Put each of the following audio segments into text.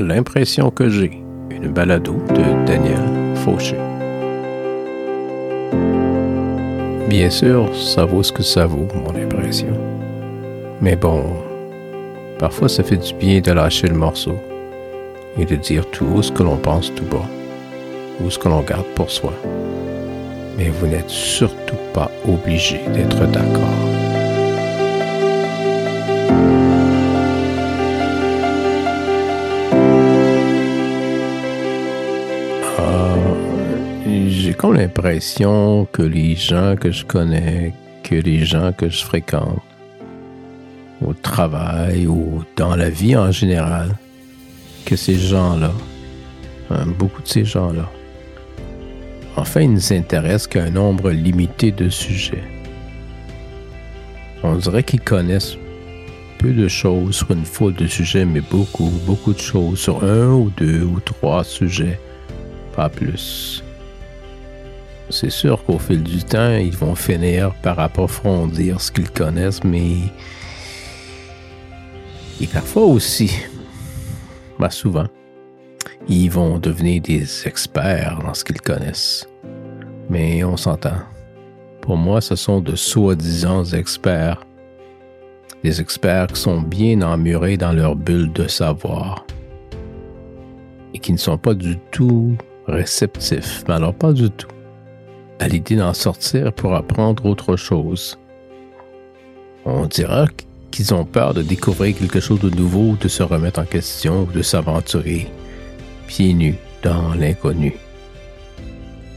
L'impression que j'ai, une balado de Daniel Fauché. Bien sûr, ça vaut ce que ça vaut, mon impression. Mais bon, parfois ça fait du bien de lâcher le morceau et de dire tout haut ce que l'on pense tout bas, ou ce que l'on garde pour soi. Mais vous n'êtes surtout pas obligé d'être d'accord. L'impression que les gens que je connais, que les gens que je fréquente, au travail ou dans la vie en général, que ces gens-là, hein, beaucoup de ces gens-là, enfin, ils ne s'intéressent qu'à un nombre limité de sujets. On dirait qu'ils connaissent peu de choses sur une foule de sujets, mais beaucoup, beaucoup de choses sur un ou deux ou trois sujets, pas plus c'est sûr qu'au fil du temps, ils vont finir par approfondir ce qu'ils connaissent, mais. Et parfois aussi, bah souvent, ils vont devenir des experts dans ce qu'ils connaissent. Mais on s'entend. Pour moi, ce sont de soi-disant experts. Des experts qui sont bien emmurés dans leur bulle de savoir et qui ne sont pas du tout réceptifs. Mais alors, pas du tout à l'idée d'en sortir pour apprendre autre chose. On dira qu'ils ont peur de découvrir quelque chose de nouveau, de se remettre en question, de s'aventurer pieds nus dans l'inconnu.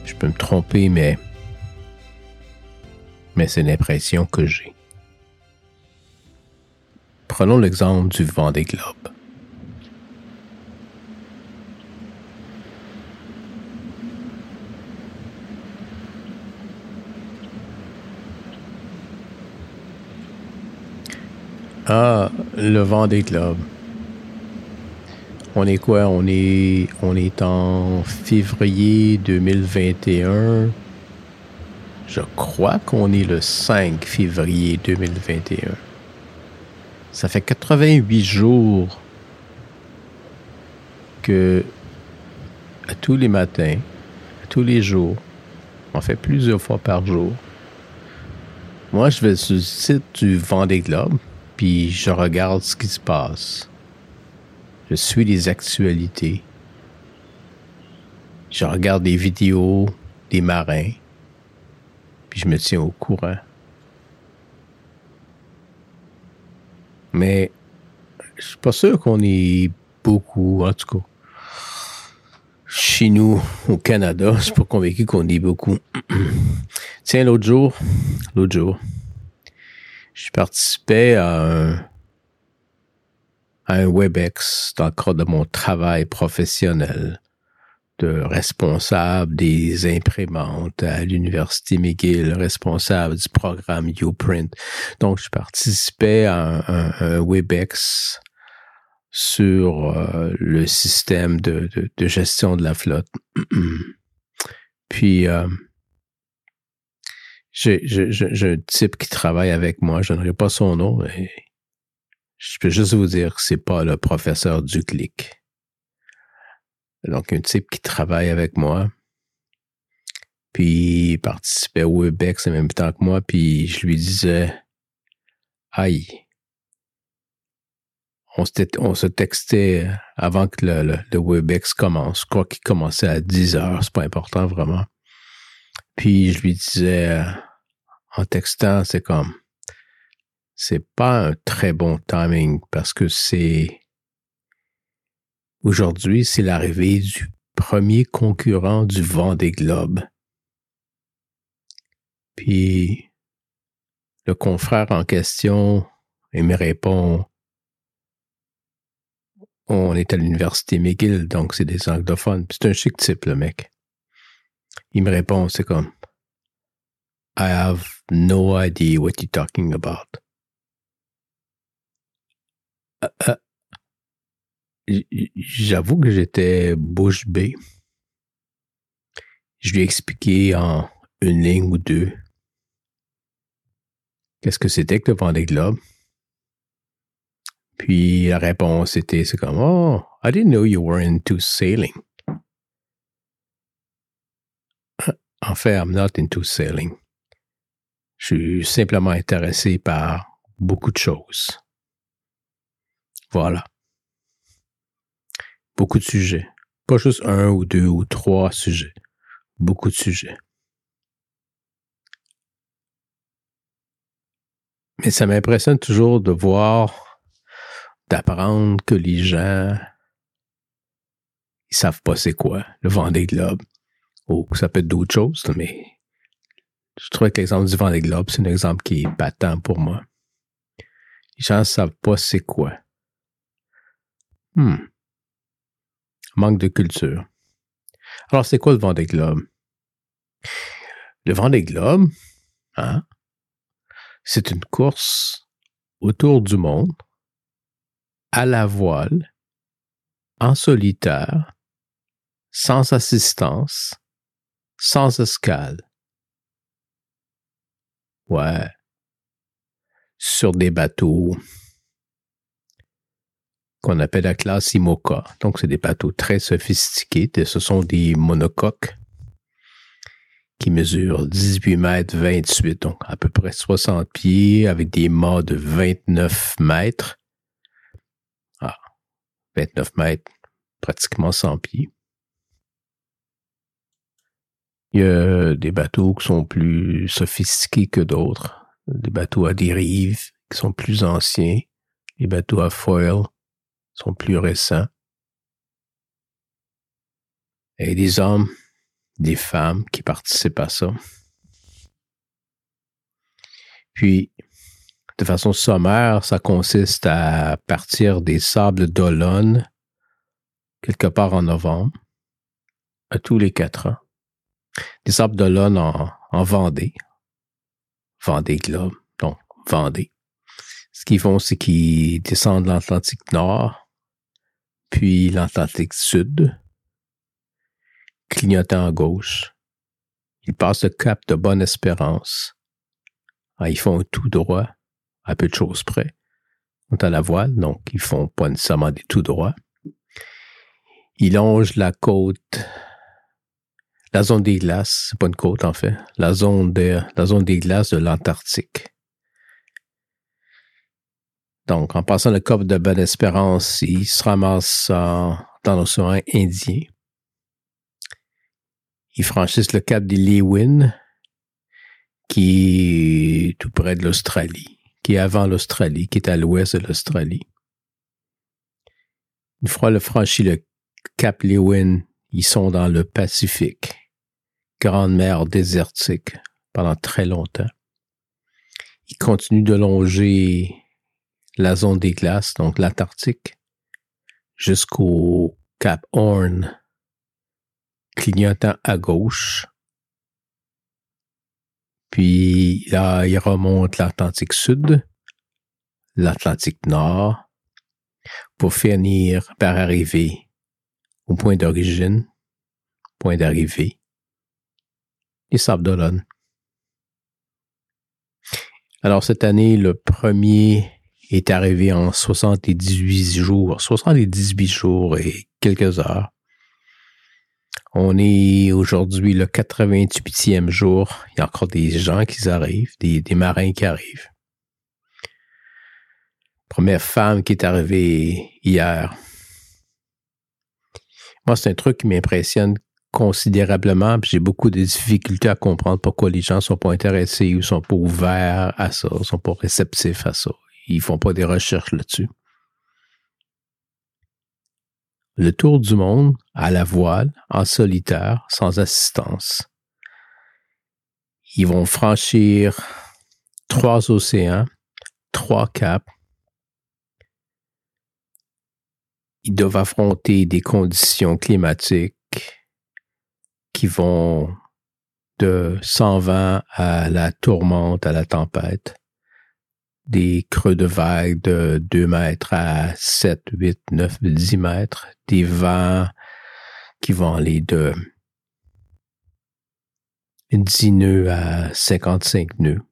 Je peux me tromper, mais mais c'est l'impression que j'ai. Prenons l'exemple du vent des globes. Ah, le vent des clubs. On est quoi? On est, on est en février 2021. Je crois qu'on est le 5 février 2021. Ça fait 88 jours que tous les matins, tous les jours, on fait plusieurs fois par jour. Moi, je vais sur le site du Vendée Globe puis je regarde ce qui se passe. Je suis les actualités. Je regarde des vidéos des marins, puis je me tiens au courant. Mais je suis pas sûr qu'on est beaucoup, en tout cas. Chez nous, au Canada, je suis pas convaincu qu'on est beaucoup. Tiens, l'autre jour, l'autre jour, je participais à un, WebEx dans le cadre de mon travail professionnel de responsable des imprimantes à l'Université McGill, responsable du programme YouPrint. Donc, je participais à un, WebEx sur euh, le système de, de, gestion de la flotte. Puis, euh, j'ai un type qui travaille avec moi, je n'aurai pas son nom, mais je peux juste vous dire que c'est pas le professeur Duclic. Donc, un type qui travaille avec moi, puis il participait au WebEx en même temps que moi, puis je lui disais, aïe, on se, textait avant que le, le, WebEx commence. Je crois qu'il commençait à 10 heures, c'est pas important vraiment. Puis je lui disais, euh, en textant, c'est comme, c'est pas un très bon timing parce que c'est, aujourd'hui, c'est l'arrivée du premier concurrent du vent des globes. Puis, le confrère en question, il me répond, on est à l'université McGill, donc c'est des anglophones. C'est un chic type, le mec. Il me répond, c'est comme, I have no idea what you're talking about. Euh, j'avoue que j'étais bouche bée. Je lui ai expliqué en une ligne ou deux qu'est-ce que c'était que le Vendée Globe. Puis la réponse était, c'est comme, oh, I didn't know you were into sailing. En fait, I'm not into sailing. Je suis simplement intéressé par beaucoup de choses. Voilà. Beaucoup de sujets. Pas juste un ou deux ou trois sujets. Beaucoup de sujets. Mais ça m'impressionne toujours de voir, d'apprendre que les gens, ils savent pas c'est quoi, le Vendée Globe. Ça peut être d'autres choses, mais je trouve que l'exemple du Vendée Globe, c'est un exemple qui est patent pour moi. Les gens ne savent pas c'est quoi. Hmm. Manque de culture. Alors, c'est quoi le Vendée Globe? Le Vendée Globe, hein, c'est une course autour du monde, à la voile, en solitaire, sans assistance, sans escale. Ouais. Sur des bateaux qu'on appelle la classe IMOCA. Donc, c'est des bateaux très sophistiqués. Ce sont des monocoques qui mesure 18 mètres 28, donc à peu près 60 pieds, avec des mâts de 29 mètres. Ah, 29 mètres, pratiquement 100 pieds. Il y a des bateaux qui sont plus sophistiqués que d'autres. Des bateaux à dérive qui sont plus anciens. Les bateaux à foil sont plus récents. Et des hommes des femmes qui participent à ça. Puis, de façon sommaire, ça consiste à partir des sables d'Olonne, quelque part en novembre, à tous les quatre ans. Des sables d'Olonne en, en Vendée. Vendée Globe, donc Vendée. Ce qu'ils font, c'est qu'ils descendent l'Atlantique Nord, puis l'Atlantique Sud, clignotant à gauche. Ils passent le cap de Bonne-Espérance. Ah, ils font tout droit, à peu de choses près. Ils à la voile, donc ils font pas nécessairement des tout droits. Ils longent la côte, la zone des glaces, c'est pas une côte en fait, la zone, de, la zone des glaces de l'Antarctique. Donc, en passant le cap de Bonne-Espérance, ils se ramassent dans l'océan Indien. Ils franchissent le cap des Lewin, qui est tout près de l'Australie, qui est avant l'Australie, qui est à l'ouest de l'Australie. Une fois le franchi le cap Lewin, ils sont dans le Pacifique, grande mer désertique, pendant très longtemps. Ils continuent de longer la zone des glaces, donc l'Antarctique, jusqu'au cap Horn, clignotant à gauche. Puis là, il remonte l'Atlantique Sud, l'Atlantique Nord, pour finir par arriver au point d'origine, point d'arrivée, Alors cette année, le premier est arrivé en 78 jours, 78 jours et quelques heures. On est aujourd'hui le 88e jour. Il y a encore des gens qui arrivent, des, marins qui arrivent. Première femme qui est arrivée hier. Moi, c'est un truc qui m'impressionne considérablement. J'ai beaucoup de difficultés à comprendre pourquoi les gens sont pas intéressés ou sont pas ouverts à ça, sont pas réceptifs à ça. Ils font pas des recherches là-dessus le tour du monde à la voile, en solitaire, sans assistance. Ils vont franchir trois océans, trois caps. Ils doivent affronter des conditions climatiques qui vont de 120 à la tourmente, à la tempête des creux de vagues de 2 mètres à 7, 8, 9, 10 mètres, des vents qui vont aller de 10 nœuds à 55 nœuds.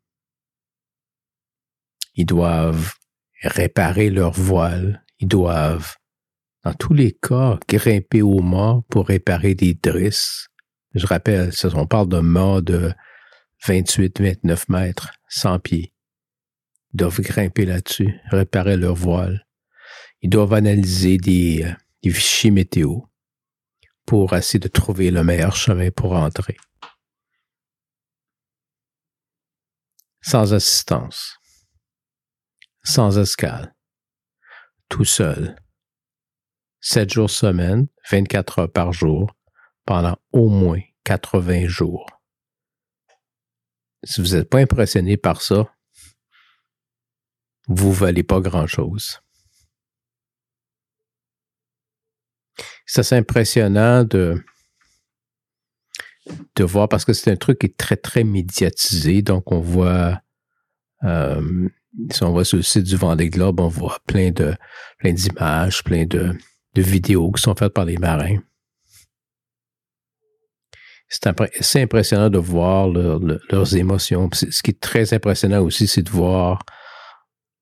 Ils doivent réparer leur voile. Ils doivent, dans tous les cas, grimper au mât pour réparer des drisses. Je rappelle, on parle d'un mât de 28-29 mètres, 100 pieds. Ils doivent grimper là-dessus, réparer leur voile. Ils doivent analyser des, euh, des fichiers météo pour essayer de trouver le meilleur chemin pour entrer. Sans assistance. Sans escale. Tout seul. Sept jours semaine, 24 heures par jour, pendant au moins 80 jours. Si vous n'êtes pas impressionné par ça, vous valez pas grand-chose. C'est impressionnant de, de voir parce que c'est un truc qui est très, très médiatisé. Donc, on voit, euh, si on va sur le site du Vendée Globe, on voit plein plein d'images, plein de, de vidéos qui sont faites par les marins. C'est impressionnant de voir leurs émotions. Ce qui est très impressionnant aussi, c'est de voir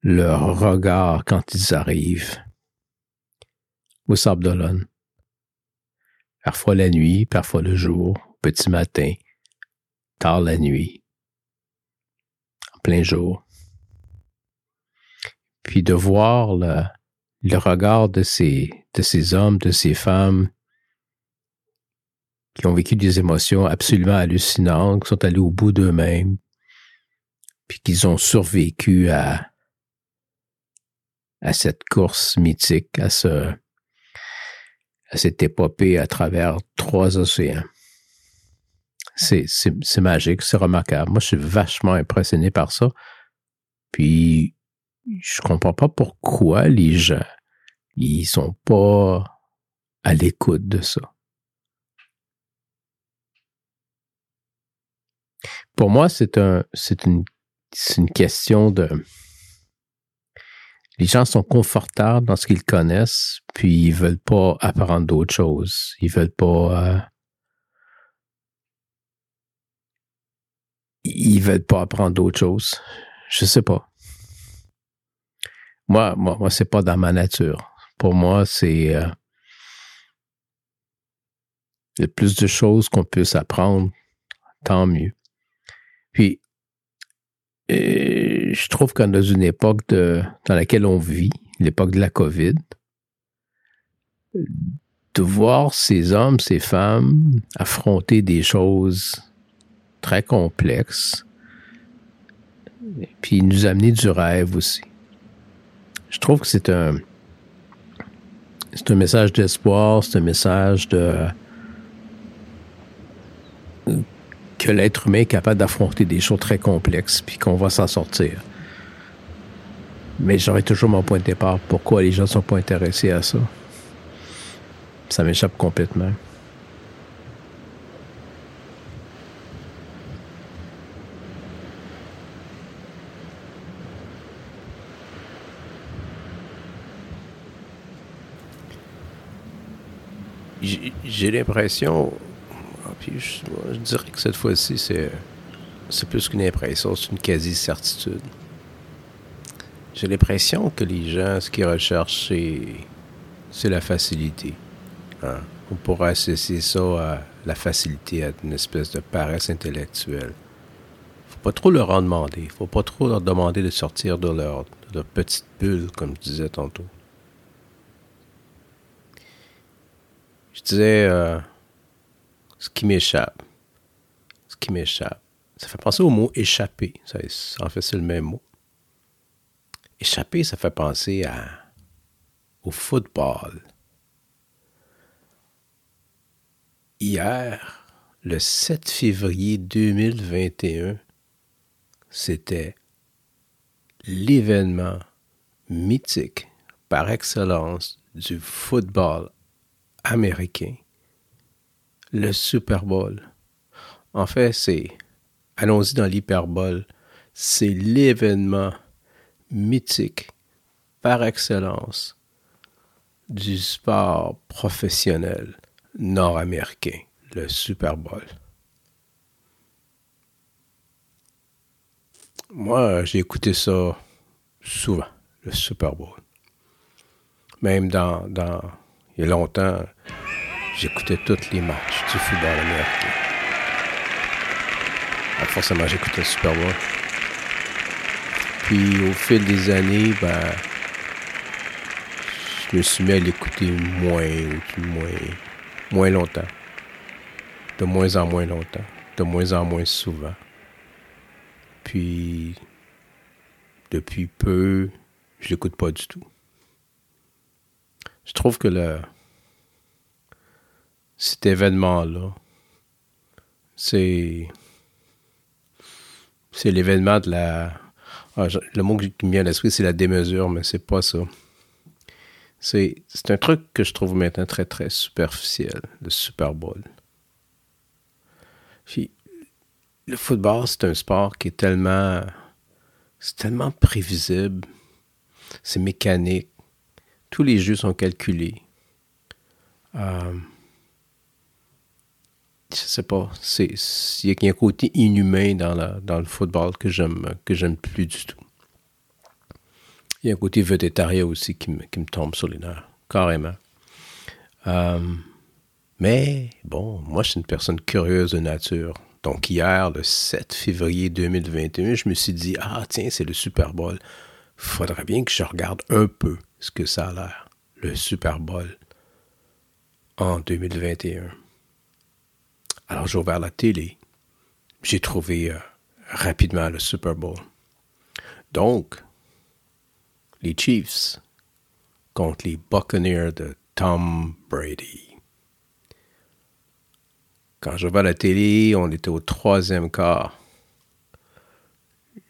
leur regard quand ils arrivent au Sable. Parfois la nuit, parfois le jour, petit matin, tard la nuit, en plein jour. Puis de voir le, regard de ces hommes, de ces femmes qui ont vécu des émotions absolument hallucinantes, qui sont allés au bout d'eux-mêmes, puis qu'ils ont survécu à, à cette course mythique, à, ce, à cette épopée à travers trois océans. C'est, magique, c'est remarquable. Moi, je suis vachement impressionné par ça. Puis, je comprends pas pourquoi les gens, ils sont pas à l'écoute de ça. Pour moi, c'est un, c'est une, c'est une question de. Les gens sont confortables dans ce qu'ils connaissent, puis ils veulent pas apprendre d'autres choses. Ils veulent pas. Euh, ils veulent pas apprendre d'autres choses. Je sais pas. Moi, moi, moi, c'est pas dans ma nature. Pour moi, c'est euh, le plus de choses qu'on puisse apprendre, tant mieux. Puis, euh, je trouve qu'on dans une époque dans laquelle on vit, l'époque de la COVID, de voir ces hommes, ces femmes affronter des choses très complexes, puis nous amener du rêve aussi. Je trouve que c'est un, c'est un message d'espoir, c'est un message de que l'être humain est capable d'affronter des choses très complexes, puis qu'on va s'en sortir. Mais j'aurais toujours mon point de départ. Pourquoi les gens ne sont pas intéressés à ça? Ça m'échappe complètement. J'ai l'impression, je, dirais que cette fois-ci, c'est, c'est plus qu'une impression, c'est une quasi-certitude. J'ai l'impression que les gens, ce qu'ils recherchent, c'est, la facilité. Hein. On pourrait associer ça à la facilité, à une espèce de paresse intellectuelle. Faut pas trop leur en demander. Faut pas trop leur demander de sortir de leur, de leur petite bulle, comme je disais tantôt. Je disais, euh, ce qui m'échappe. Ce qui m'échappe. Ça fait penser au mot échapper. Ça, en fait, c'est le même mot. Échapper, ça fait penser à, au football. Hier, le 7 février 2021, c'était l'événement mythique par excellence du football américain le Super Bowl. En fait, c'est, allons-y dans l'hyperbole, c'est l'événement mythique par excellence du sport professionnel nord-américain, le Super Bowl. Moi, j'ai écouté ça souvent, le Super Bowl. Même dans, dans il y a longtemps, j'écoutais tous les matchs du football américain. Alors ah, forcément, j'écoutais Super Bowl. Puis au fil des années, ben, je me suis mis à l'écouter moins, moins, moins longtemps. De moins en moins longtemps. De moins en moins souvent. Puis, depuis peu, je l'écoute pas du tout. Je trouve que le, cet événement-là, c'est, c'est l'événement de la, ah, le mot qui me vient à l'esprit, c'est la démesure, mais c'est pas ça. C'est, un truc que je trouve maintenant très, très superficiel, le Super Bowl. Puis, le football, c'est un sport qui est tellement, c'est tellement prévisible, c'est mécanique, tous les jeux sont calculés. Euh, je sais pas, c'est il y a un côté inhumain dans, dans le football que j'aime que j'aime plus du tout. Il y a un côté végétarien aussi qui me, qui me tombe sur les nerfs, carrément. Euh, mais bon, moi je suis une personne curieuse de nature. Donc hier, le 7 février 2021, je me suis dit ah tiens c'est le Super Bowl, faudrait bien que je regarde un peu ce que ça a l'air, le Super Bowl en 2021. Alors j'ai ouvert la télé. J'ai trouvé euh, rapidement le Super Bowl. Donc, les Chiefs contre les Buccaneers de Tom Brady. Quand j'ai ouvert la télé, on était au troisième quart.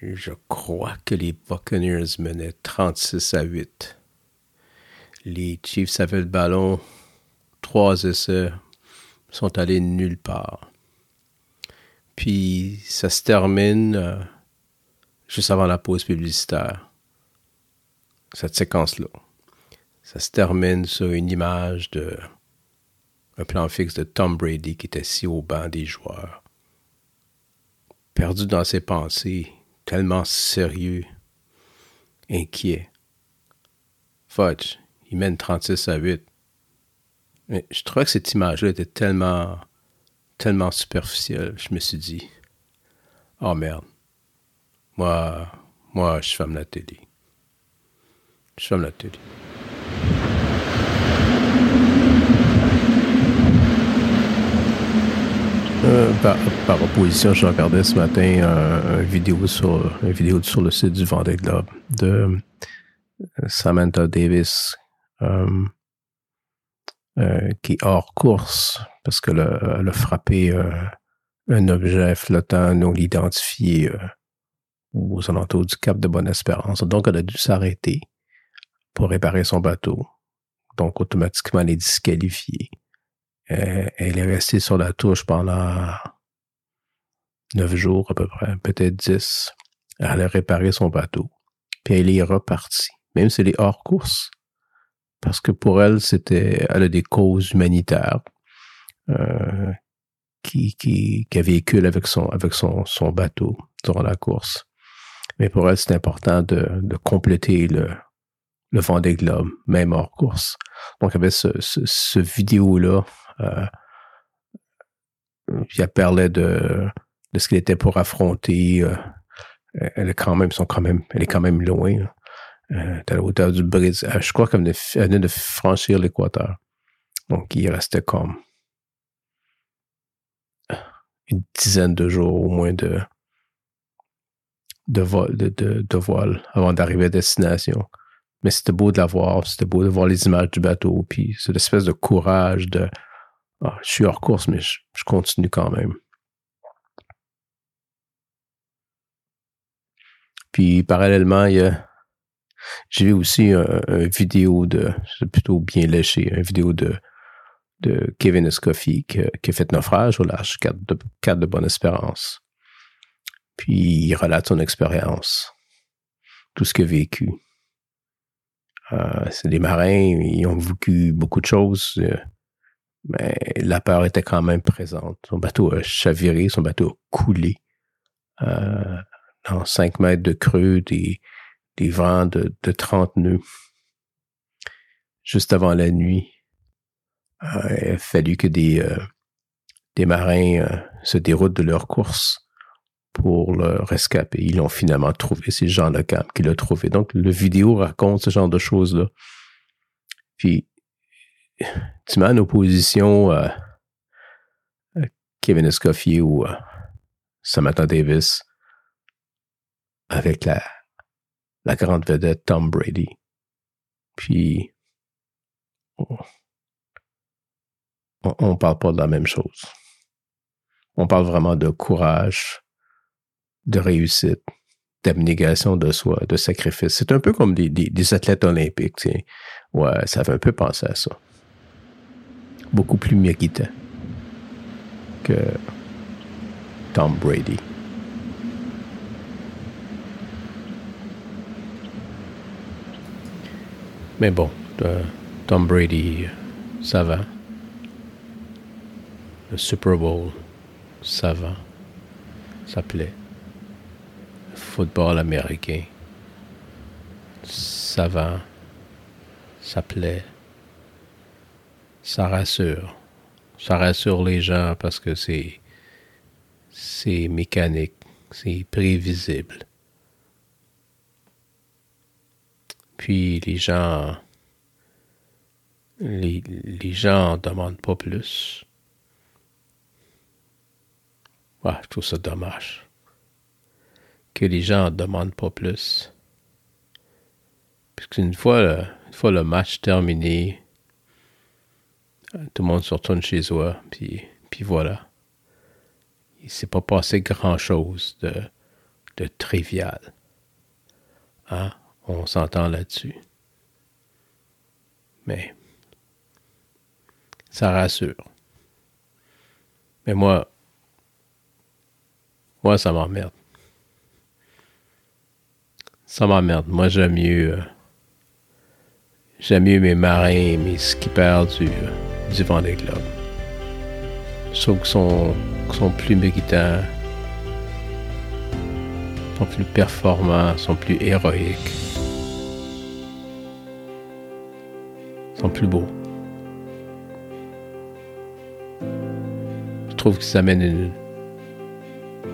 Je crois que les Buccaneers menaient 36 à 8. Les Chiefs avaient le ballon, trois essais, sont allés nulle part. Puis ça se termine euh, juste avant la pause publicitaire. Cette séquence-là. Ça se termine sur une image de un plan fixe de Tom Brady qui est assis au banc des joueurs. Perdu dans ses pensées, tellement sérieux, inquiet. Fudge, il mène 36 à 8. Mais je trouvais que cette image-là était tellement, tellement superficielle. Je me suis dit, oh merde, moi, moi, je ferme la télé. Je ferme la télé. Euh, par, opposition, je regardais ce matin une vidéo sur une vidéo sur le site du Vendée Globe de Samantha Davis. Euh, euh, qui est hors course parce que le, a frappé euh, un objet flottant non identifié euh, aux alentours du Cap de Bonne-Espérance. Donc, elle a dû s'arrêter pour réparer son bateau. Donc, automatiquement, elle est disqualifiée. elle est restée sur la touche pendant neuf jours à peu près, peut-être dix. Elle a réparé son bateau. Puis elle est repartie. Même si elle est hors course, parce que pour elle, c'était, elle a des causes humanitaires euh, qui, qui, qui véhicule avec son, avec son, son bateau durant la course. Mais pour elle, c'est important de, de compléter le, le Vendée Globe, même hors course. Donc, avec ce, ce, ce vidéo-là, euh, elle parlait de, de ce qu'il était pour affronter. Euh, elle est quand même, sont quand même, elle est quand même loin. Euh, à la hauteur du Brésil. Euh, je crois qu'elle venait de franchir l'équateur. Donc, il restait comme une dizaine de jours au moins de, de, vol, de, de, avant d'arriver à destination. Mais c'était beau de la voir, c'était beau de voir les images du bateau, puis cette espèce de courage de ah, je suis hors course, mais je continue quand même. Puis parallèlement, il y a j'ai vu aussi une vidéo de, c'est plutôt bien léché, une vidéo de, Kevin Escoffier qui, a fait naufrage au large 4 de, 4 de Bonne-Espérance. Puis il relate son expérience, tout ce qu'il a vécu. Euh, c'est des marins, ils ont vécu beaucoup de choses, euh, mais la peur était quand même présente. Son bateau a chaviré, son bateau a coulé. Euh, dans 5 mètres de creux, des, des vents de, de 30 nœuds. Juste avant la nuit, euh, il a fallu que des, euh, marins euh, se déroutent de leur course pour le rescaper. Ils l'ont finalement trouvé, c'est Jean Lecam qui l'a trouvé. Donc, le vidéo raconte ce genre de choses-là. Puis, tu mets en opposition Kevin Escoffier ou Samantha Davis avec la, la grande vedette Tom Brady. Puis, on ne parle pas de la même chose. On parle vraiment de courage, de réussite, d'abnégation de soi, de sacrifice. C'est un peu comme des, athlètes olympiques. Ouais, ça fait un peu penser à ça. Beaucoup plus méritant que Tom Brady. Mais bon, Tom Brady, ça va. Le Super Bowl, ça va. Ça plaît. Le football américain, ça va. Ça plaît. Ça rassure. Ça rassure les gens parce que c'est c'est mécanique, c'est prévisible. Puis les gens, les, les gens en demandent pas plus. Ouais, je trouve ça dommage. Que les gens en demandent pas plus. Puisqu'une fois, une fois le match terminé, tout le monde se retourne chez soi, puis, puis voilà il s'est pas passé grand-chose de, de trivial. Hein? On s'entend là-dessus. Mais ça rassure. Mais moi, moi, ça m'emmerde. Ça m'emmerde. Moi, j'aime mieux. Euh, j'aime mieux mes marins mes skippers du, euh, du Vendée Globe. Je trouve qu'ils sont sont plus méritants, sont plus performants, sont plus héroïques, plus beaux. Je trouve que ça amène une,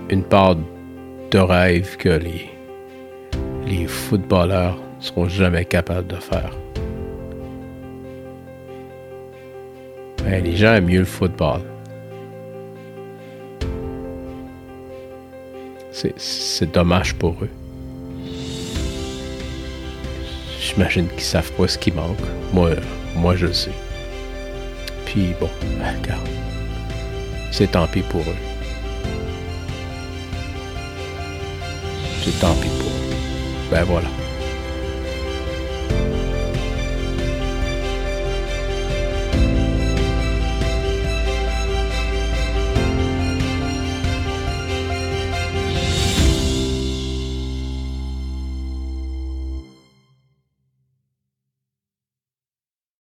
une part de rêve que les, les footballeurs ne seront jamais capables de faire. Ben, les gens aiment mieux le football. c'est dommage pour eux. J'imagine qu'ils savent pas ce qui manque. Moi, moi je le sais. Puis bon, regarde. C'est tant pis pour eux. C'est tant pis pour eux. Ben voilà.